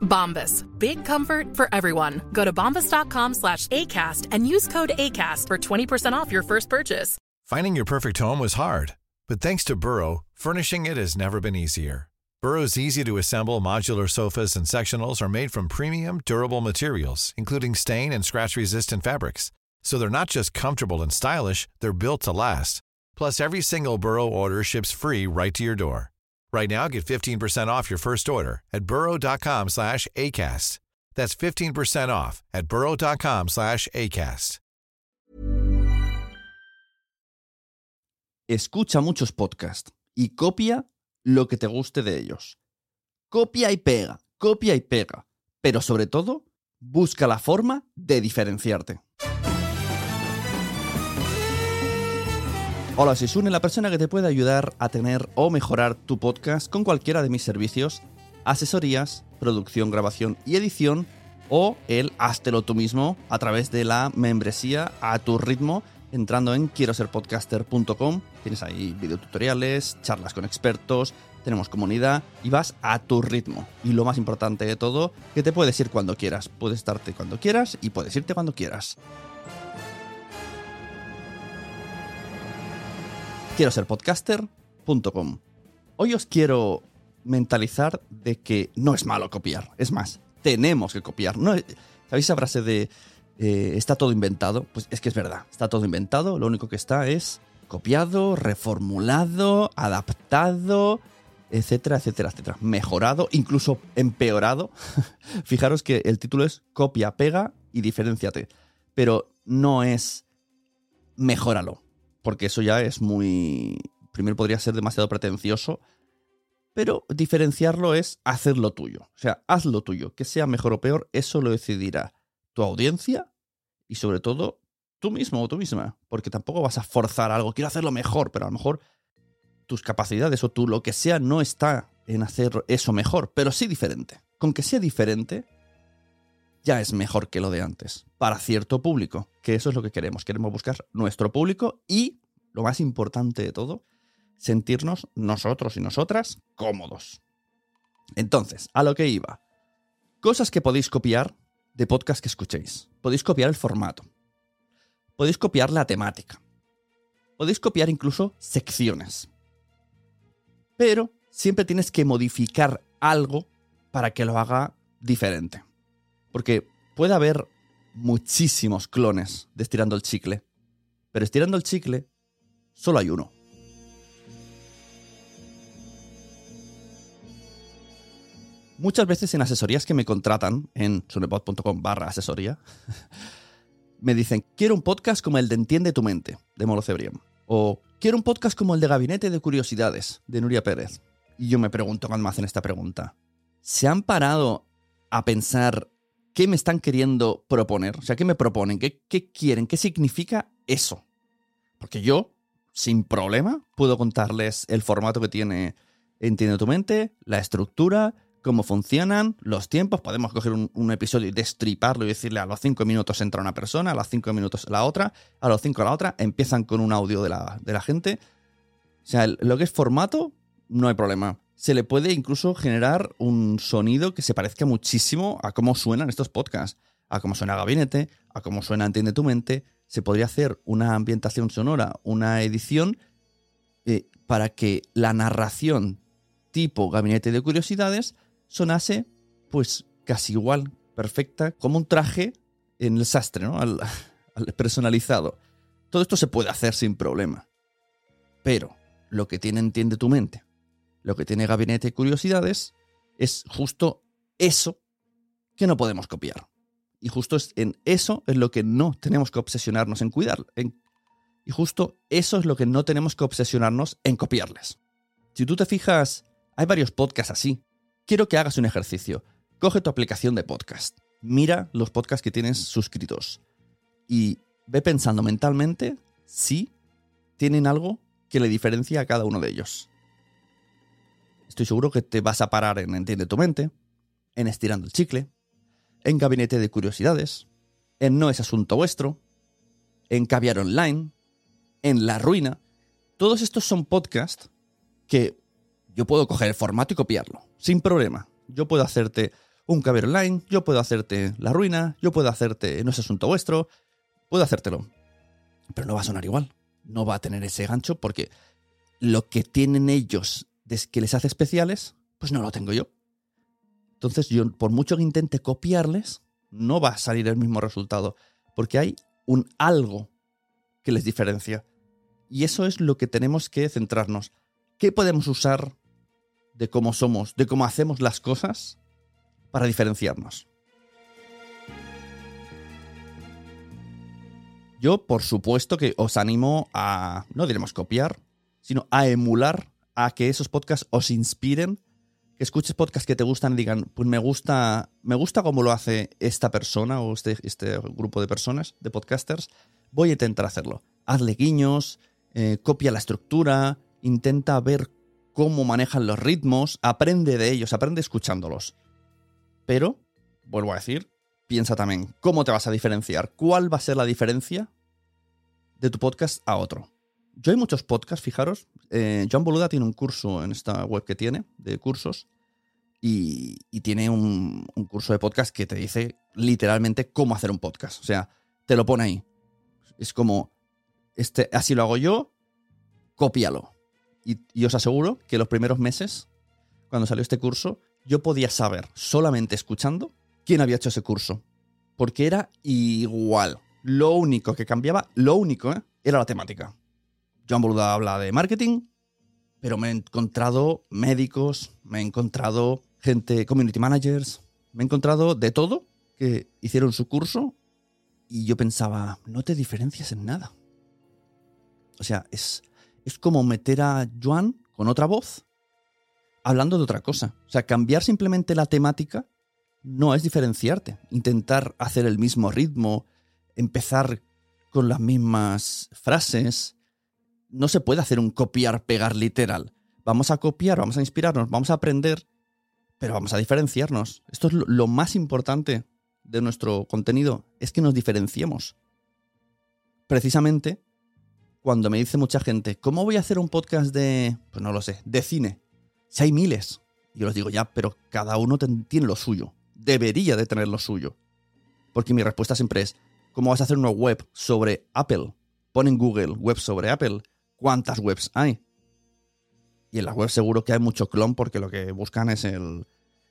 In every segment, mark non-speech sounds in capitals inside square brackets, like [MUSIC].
Bombas. Big comfort for everyone. Go to bombas.com slash ACAST and use code ACAST for 20% off your first purchase. Finding your perfect home was hard, but thanks to Burrow, furnishing it has never been easier. Burrow's easy to assemble modular sofas and sectionals are made from premium, durable materials, including stain and scratch resistant fabrics. So they're not just comfortable and stylish, they're built to last. Plus, every single Burrow order ships free right to your door. Right now, get 15% off your first order at burrow.com slash ACAST. That's 15% off at burrow.com slash ACAST. Escucha muchos podcasts y copia lo que te guste de ellos. Copia y pega, copia y pega. Pero sobre todo, busca la forma de diferenciarte. Hola, soy Sune, la persona que te puede ayudar a tener o mejorar tu podcast con cualquiera de mis servicios, asesorías, producción, grabación y edición, o el háztelo tú mismo a través de la membresía a tu ritmo, entrando en quiero ser podcaster.com. Tienes ahí videotutoriales, charlas con expertos, tenemos comunidad y vas a tu ritmo. Y lo más importante de todo, que te puedes ir cuando quieras. Puedes estarte cuando quieras y puedes irte cuando quieras. Quiero ser podcaster.com. Hoy os quiero mentalizar de que no es malo copiar. Es más, tenemos que copiar. No, ¿Sabéis esa frase de eh, está todo inventado? Pues es que es verdad, está todo inventado. Lo único que está es copiado, reformulado, adaptado, etcétera, etcétera, etcétera. Mejorado, incluso empeorado. [LAUGHS] Fijaros que el título es copia, pega y diferenciate. Pero no es mejóralo porque eso ya es muy... Primero podría ser demasiado pretencioso, pero diferenciarlo es hacerlo tuyo. O sea, haz lo tuyo. Que sea mejor o peor, eso lo decidirá tu audiencia y sobre todo tú mismo o tú misma. Porque tampoco vas a forzar algo. Quiero hacerlo mejor, pero a lo mejor tus capacidades o tú lo que sea no está en hacer eso mejor, pero sí diferente. Con que sea diferente, ya es mejor que lo de antes, para cierto público, que eso es lo que queremos. Queremos buscar nuestro público y, lo más importante de todo, sentirnos nosotros y nosotras cómodos. Entonces, a lo que iba. Cosas que podéis copiar de podcast que escuchéis. Podéis copiar el formato. Podéis copiar la temática. Podéis copiar incluso secciones. Pero siempre tienes que modificar algo para que lo haga diferente. Porque puede haber muchísimos clones de estirando el chicle. Pero estirando el chicle, solo hay uno. Muchas veces en asesorías que me contratan en sunepod.com barra asesoría, [LAUGHS] me dicen, quiero un podcast como el de Entiende tu mente, de Molo Cebrián. O quiero un podcast como el de Gabinete de Curiosidades, de Nuria Pérez. Y yo me pregunto cuando me hacen esta pregunta, ¿se han parado a pensar qué me están queriendo proponer? O sea, ¿qué me proponen? ¿Qué, quieren? ¿Qué significa eso? Porque yo, sin problema, puedo contarles el formato que tiene Entiende tu mente, la estructura, cómo funcionan, los tiempos. Podemos coger un, episodio y destriparlo y decirle a los cinco minutos entra una persona, a los cinco minutos la otra, a los cinco la otra. Empiezan con un audio de la gente. O sea, lo que es formato, no hay problema. Se le puede incluso generar un sonido que se parezca muchísimo a cómo suenan estos podcasts. A cómo suena Gabinete, a cómo suena Entiende tu mente. Se podría hacer una ambientación sonora, una edición, eh, para que la narración tipo Gabinete de Curiosidades sonase pues casi igual, perfecta, como un traje en el sastre, ¿no? Al, [LAUGHS] al personalizado. Todo esto se puede hacer sin problema. Pero lo que tiene Entiende tu mente, lo que tiene Gabinete de Curiosidades, es justo eso que no podemos copiar. Y justo es en eso es lo que no tenemos que obsesionarnos en cuidar. y justo eso es lo que no tenemos que obsesionarnos en copiarles. Si tú te fijas, hay varios podcasts así. Quiero que hagas un ejercicio. Coge tu aplicación de podcast. Mira los podcasts que tienes suscritos. Y ve pensando mentalmente si tienen algo que le diferencia a cada uno de ellos. Estoy seguro que te vas a parar en Entiende tu mente, en Estirando el Chicle, en Gabinete de Curiosidades, en No es Asunto Vuestro, en Caviar Online, en La Ruina. Todos estos son podcasts que yo puedo coger el formato y copiarlo, sin problema. Yo puedo hacerte un Caviar Online, yo puedo hacerte La Ruina, yo puedo hacerte No es Asunto Vuestro, puedo hacértelo. Pero no va a sonar igual, no va a tener ese gancho porque lo que tienen ellos que les hace especiales, pues no lo tengo yo. Entonces, yo, por mucho que intente copiarles, no va a salir el mismo resultado, porque hay un algo que les diferencia. Y eso es lo que tenemos que centrarnos. ¿Qué podemos usar de cómo somos, de cómo hacemos las cosas para diferenciarnos? Yo, por supuesto, que os animo a, no diremos copiar, sino a emular, a que esos podcasts os inspiren que escuches podcasts que te gustan y digan, pues me gusta, me gusta cómo lo hace esta persona o este, este grupo de personas, de podcasters, voy a intentar hacerlo. Hazle guiños, eh, copia la estructura, intenta ver cómo manejan los ritmos, aprende de ellos, aprende escuchándolos. Pero, vuelvo a decir, piensa también cómo te vas a diferenciar, cuál va a ser la diferencia de tu podcast a otro. Yo hay muchos podcasts, fijaros. Eh, John Boluda tiene un curso en esta web que tiene de cursos y, tiene un, curso de podcast que te dice literalmente cómo hacer un podcast. O sea, te lo pone ahí. Es como, este, así lo hago yo, cópialo. Y, y os aseguro que los primeros meses, cuando salió este curso, yo podía saber, solamente escuchando, quién había hecho ese curso. Porque era igual. Lo único que cambiaba, lo único, ¿eh? era la temática. Joan Boluda habla de marketing, pero me he encontrado médicos, me he encontrado gente, community managers, me he encontrado de todo que hicieron su curso y yo pensaba, no te diferencias en nada. O sea, es, es como meter a Joan con otra voz hablando de otra cosa. O sea, cambiar simplemente la temática no es diferenciarte. Intentar hacer el mismo ritmo, empezar con las mismas frases, no se puede hacer un copiar-pegar literal. Vamos a copiar, vamos a inspirarnos, vamos a aprender, pero vamos a diferenciarnos. Esto es lo más importante de nuestro contenido, es que nos diferenciemos. Precisamente, cuando me dice mucha gente, ¿cómo voy a hacer un podcast de, pues no lo sé, de cine? Si hay miles. Yo les digo, ya, pero cada uno tiene lo suyo. Debería de tener lo suyo. Porque mi respuesta siempre es, ¿cómo vas a hacer una web sobre Apple? Pon en Google web sobre Apple cuántas webs hay. Y en las webs seguro que hay mucho clon porque lo que buscan es el,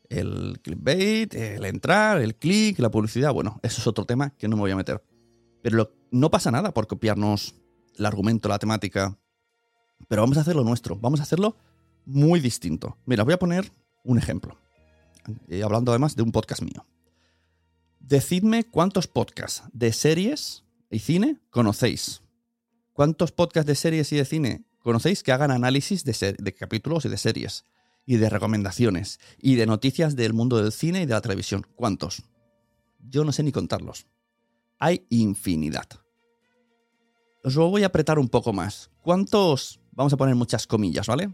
el clickbait, el entrar, el click, la publicidad. Bueno, eso es otro tema que no me voy a meter. Pero no pasa nada por copiarnos el argumento, la temática. Pero vamos a hacerlo nuestro. Vamos a hacerlo muy distinto. Mira, voy a poner un ejemplo. Eh, hablando además de un podcast mío. Decidme cuántos podcasts de series y cine conocéis. ¿Cuántos podcasts de series y de cine conocéis que hagan análisis de, de capítulos y de series? Y de recomendaciones. Y de noticias del mundo del cine y de la televisión. ¿Cuántos? Yo no sé ni contarlos. Hay infinidad. Os lo voy a apretar un poco más. ¿Cuántos, vamos a poner muchas comillas, ¿vale?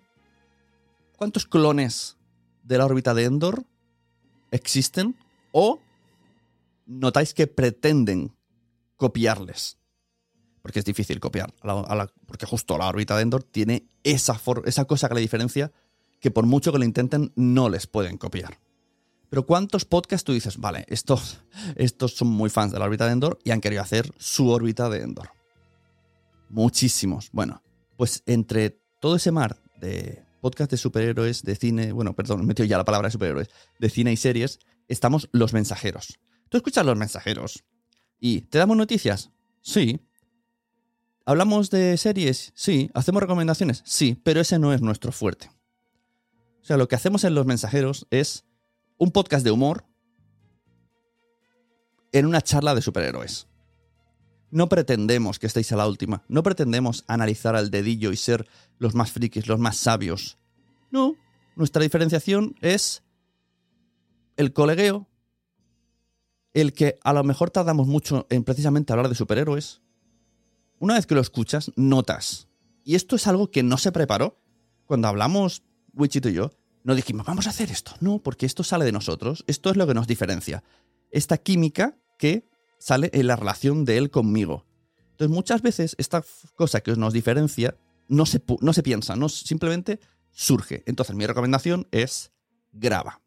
¿Cuántos clones de la órbita de Endor existen o notáis que pretenden copiarles? Porque es difícil copiar, porque justo la órbita de Endor tiene esa, esa cosa que le diferencia que por mucho que lo intenten no les pueden copiar. Pero ¿cuántos podcasts tú dices, vale, estos, estos son muy fans de la órbita de Endor y han querido hacer su órbita de Endor? Muchísimos. Bueno, pues entre todo ese mar de podcast de superhéroes, de cine, bueno, perdón, he metido ya la palabra de superhéroes, de cine y series, estamos los mensajeros. Tú escuchas los mensajeros y ¿te damos noticias? Sí, ¿Hablamos de series? Sí. ¿Hacemos recomendaciones? Sí, pero ese no es nuestro fuerte. O sea, lo que hacemos en Los Mensajeros es un podcast de humor en una charla de superhéroes. No pretendemos que estéis a la última. No pretendemos analizar al dedillo y ser los más frikis, los más sabios. No. Nuestra diferenciación es el colegueo, el que a lo mejor tardamos mucho en precisamente hablar de superhéroes. Una vez que lo escuchas, notas. Y esto es algo que no se preparó. Cuando hablamos, Wichito y yo, no dijimos, vamos a hacer esto. No, porque esto sale de nosotros. Esto es lo que nos diferencia. Esta química que sale en la relación de él conmigo. Entonces, muchas veces esta cosa que nos diferencia no se, no se piensa, no simplemente surge. Entonces, mi recomendación es graba.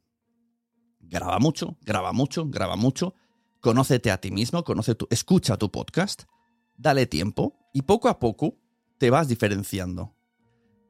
Graba mucho, graba mucho, graba mucho. Conócete a ti mismo, conoce tu, escucha tu podcast, dale tiempo y poco a poco te vas diferenciando.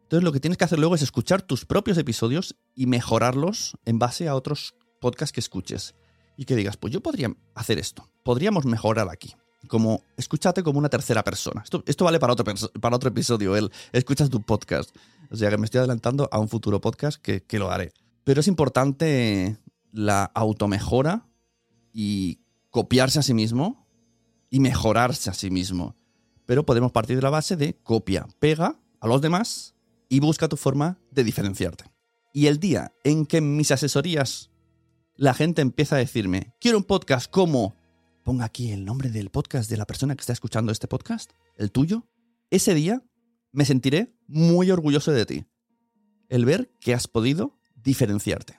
Entonces lo que tienes que hacer luego es escuchar tus propios episodios y mejorarlos en base a otros podcasts que escuches. Y que digas, pues yo podría hacer esto, podríamos mejorar aquí. Como, escúchate como una tercera persona. Esto, esto vale para otro, para otro episodio, el escuchas tu podcast. O sea que me estoy adelantando a un futuro podcast que, que lo haré. Pero es importante la automejora y copiarse a sí mismo y mejorarse a sí mismo. Pero podemos partir de la base de copia, pega a los demás y busca tu forma de diferenciarte. Y el día en que en mis asesorías la gente empieza a decirme, quiero un podcast como, ponga aquí el nombre del podcast de la persona que está escuchando este podcast, el tuyo, ese día me sentiré muy orgulloso de ti. El ver que has podido diferenciarte.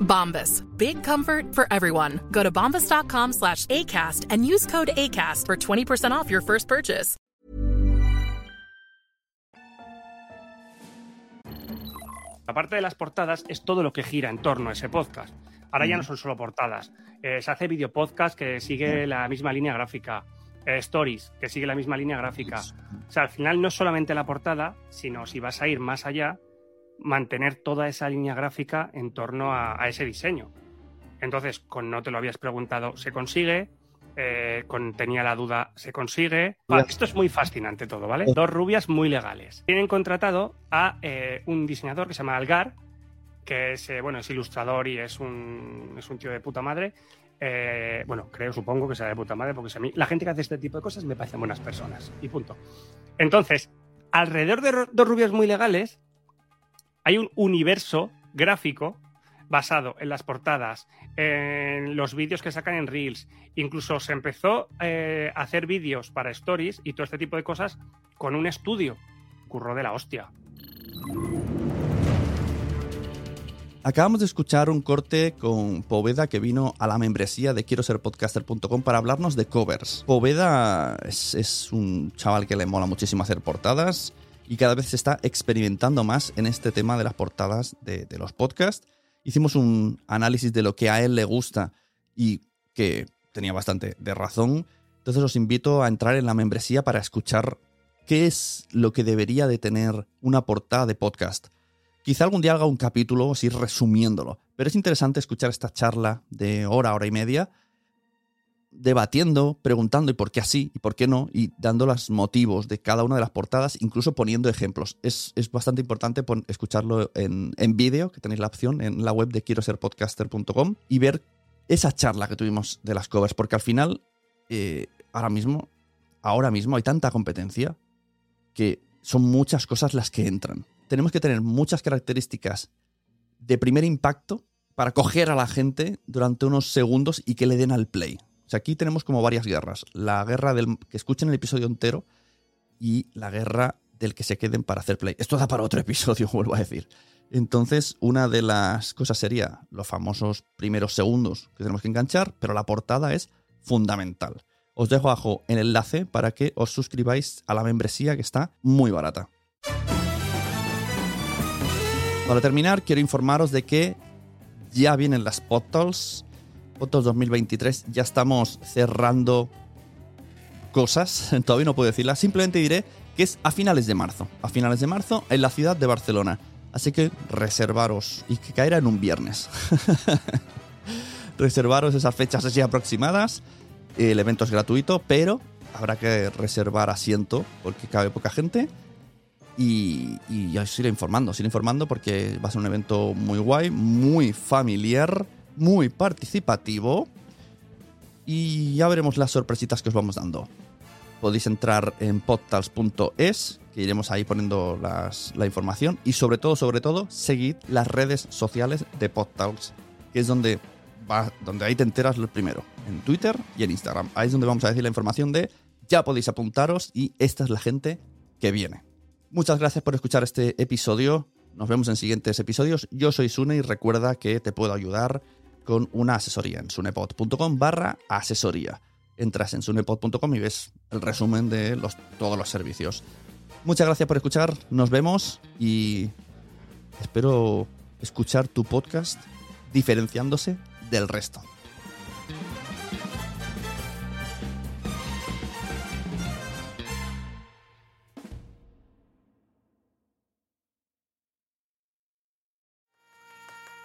Bombas. Big comfort for everyone. Go to bombas.com slash ACAST and use code ACAST for 20% off your first purchase. Aparte de las portadas, es todo lo que gira en torno a ese podcast. Ahora ya no son solo portadas. Eh, se hace video podcast que sigue la misma línea gráfica. Eh, stories, que sigue la misma línea gráfica. O sea, al final no es solamente la portada, sino si vas a ir más allá, mantener toda esa línea gráfica en torno a, a ese diseño. Entonces, con No te lo habías preguntado, se consigue. Eh, con Tenía la duda, se consigue. Esto es muy fascinante todo, ¿vale? Dos rubias muy legales. Tienen contratado a eh, un diseñador que se llama Algar, que es, eh, bueno, es ilustrador y es un, es un tío de puta madre. Eh, bueno, creo, supongo que sea de puta madre, porque a mí la gente que hace este tipo de cosas me parecen buenas personas. Y punto. Entonces, alrededor de dos rubias muy legales, hay un universo gráfico basado en las portadas, en los vídeos que sacan en Reels. Incluso se empezó eh, a hacer vídeos para stories y todo este tipo de cosas con un estudio. Curro de la hostia. Acabamos de escuchar un corte con Poveda que vino a la membresía de quiero ser podcaster.com para hablarnos de covers. Poveda es, es un chaval que le mola muchísimo hacer portadas y cada vez se está experimentando más en este tema de las portadas de, los podcasts. Hicimos un análisis de lo que a él le gusta y que tenía bastante de razón. Entonces os invito a entrar en la membresía para escuchar qué es lo que debería de tener una portada de podcast. Quizá algún día haga un capítulo así resumiéndolo, pero es interesante escuchar esta charla de hora, hora y media, debatiendo, preguntando y por qué así y por qué no, y dando los motivos de cada una de las portadas, incluso poniendo ejemplos. Es, es bastante importante escucharlo en, en vídeo, que tenéis la opción en la web de quiero ser podcaster.com, y ver esa charla que tuvimos de las covers, porque al final, eh, ahora mismo, ahora mismo hay tanta competencia que son muchas cosas las que entran. tenemos que tener muchas características de primer impacto para coger a la gente durante unos segundos y que le den al play. O sea, aquí tenemos como varias guerras. La guerra del que escuchen el episodio entero y la guerra del que se queden para hacer play. Esto da para otro [LAUGHS] episodio, vuelvo a decir. Entonces, una de las cosas sería los famosos primeros segundos que tenemos que enganchar, pero la portada es fundamental. Os dejo abajo el enlace para que os suscribáis a la membresía que está muy barata. Para terminar, quiero informaros de que ya vienen las Podtals. Podtals 2023, ya estamos cerrando cosas, [LAUGHS] todavía no puedo decirlas, simplemente diré que es a finales de marzo. A finales de marzo en la ciudad de Barcelona. Así que reservaros y que caerá en un viernes. [LAUGHS] reservaros esas fechas así aproximadas. El evento es gratuito, pero habrá que reservar asiento porque cabe poca gente. Y, y os iré informando, os iré informando porque va a ser un evento muy guay, muy familiar, muy participativo. Y ya veremos las sorpresitas que os vamos dando. Podéis entrar en podtals.es, que iremos ahí poniendo las- la información. Y sobre todo, sobre todo, seguid las redes sociales de Podtals, que es donde, va, donde ahí te enteras lo primero. En Twitter y en Instagram. Ahí es donde vamos a decir la información de ya podéis apuntaros y esta es la gente que viene. Muchas gracias por escuchar este episodio. Nos vemos en siguientes episodios. Yo soy Sune y recuerda que te puedo ayudar con una asesoría en sunepod.com barra asesoría. Entras en sunepod.com y ves el resumen de los, todos los servicios. Muchas gracias por escuchar. Nos vemos y espero escuchar tu podcast diferenciándose del resto.